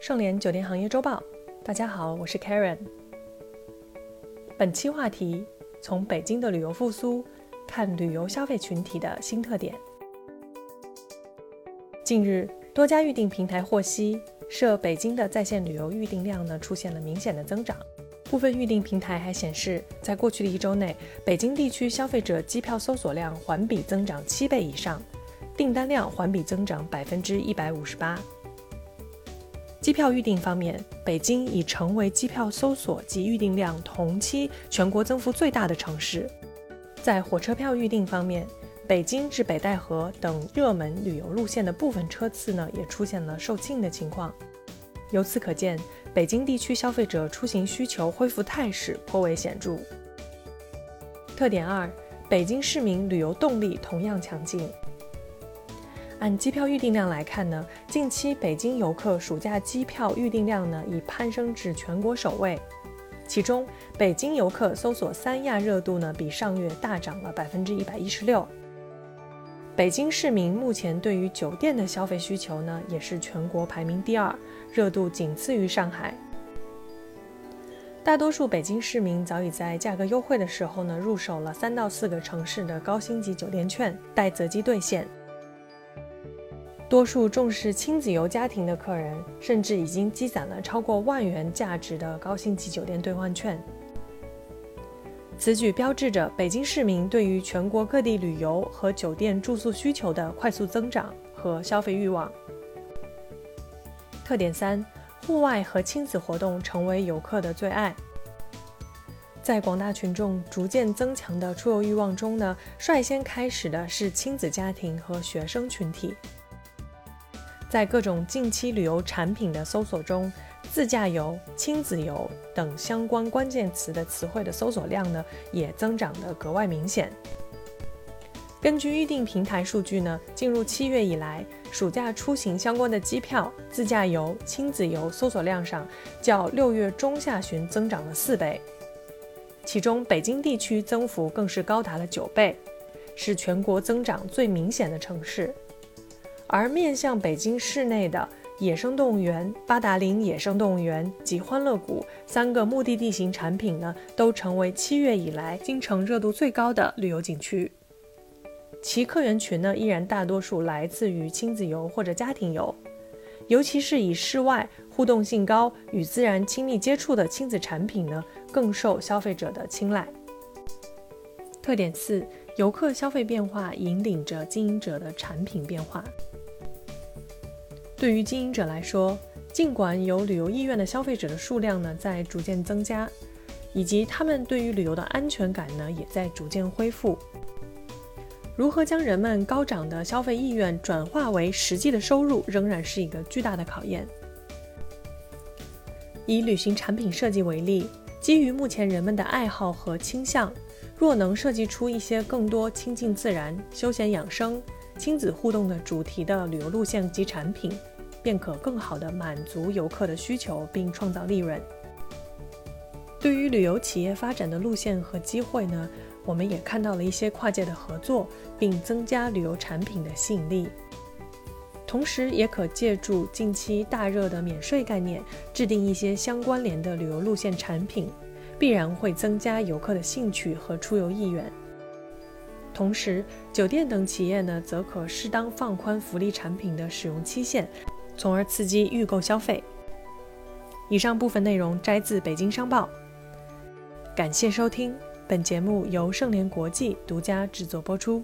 盛联酒店行业周报，大家好，我是 Karen。本期话题：从北京的旅游复苏看旅游消费群体的新特点。近日，多家预订平台获悉，涉北京的在线旅游预订量呢出现了明显的增长。部分预订平台还显示，在过去的一周内，北京地区消费者机票搜索量环比增长七倍以上，订单量环比增长百分之一百五十八。机票预订方面，北京已成为机票搜索及预订量同期全国增幅最大的城市。在火车票预订方面，北京至北戴河等热门旅游路线的部分车次呢，也出现了售罄的情况。由此可见，北京地区消费者出行需求恢复态势颇为显著。特点二，北京市民旅游动力同样强劲。按机票预订量来看呢，近期北京游客暑假机票预订量呢已攀升至全国首位。其中，北京游客搜索三亚热度呢比上月大涨了百分之一百一十六。北京市民目前对于酒店的消费需求呢也是全国排名第二，热度仅次于上海。大多数北京市民早已在价格优惠的时候呢入手了三到四个城市的高星级酒店券，待择机兑现。多数重视亲子游家庭的客人，甚至已经积攒了超过万元价值的高星级酒店兑换券。此举标志着北京市民对于全国各地旅游和酒店住宿需求的快速增长和消费欲望。特点三：户外和亲子活动成为游客的最爱。在广大群众逐渐增强的出游欲望中呢，率先开始的是亲子家庭和学生群体。在各种近期旅游产品的搜索中，自驾游、亲子游等相关关键词的词汇的搜索量呢，也增长得格外明显。根据预订平台数据呢，进入七月以来，暑假出行相关的机票、自驾游、亲子游搜索量上，较六月中下旬增长了四倍，其中北京地区增幅更是高达了九倍，是全国增长最明显的城市。而面向北京市内的野生动物园、八达岭野生动物园及欢乐谷三个目的地型产品呢，都成为七月以来京城热度最高的旅游景区。其客源群呢，依然大多数来自于亲子游或者家庭游，尤其是以室外互动性高、与自然亲密接触的亲子产品呢，更受消费者的青睐。特点四：游客消费变化引领着经营者的产品变化。对于经营者来说，尽管有旅游意愿的消费者的数量呢在逐渐增加，以及他们对于旅游的安全感呢也在逐渐恢复，如何将人们高涨的消费意愿转化为实际的收入，仍然是一个巨大的考验。以旅行产品设计为例，基于目前人们的爱好和倾向，若能设计出一些更多亲近自然、休闲养生。亲子互动的主题的旅游路线及产品，便可更好地满足游客的需求，并创造利润。对于旅游企业发展的路线和机会呢，我们也看到了一些跨界的合作，并增加旅游产品的吸引力。同时，也可借助近期大热的免税概念，制定一些相关联的旅游路线产品，必然会增加游客的兴趣和出游意愿。同时，酒店等企业呢，则可适当放宽福利产品的使用期限，从而刺激预购消费。以上部分内容摘自《北京商报》，感谢收听。本节目由盛联国际独家制作播出。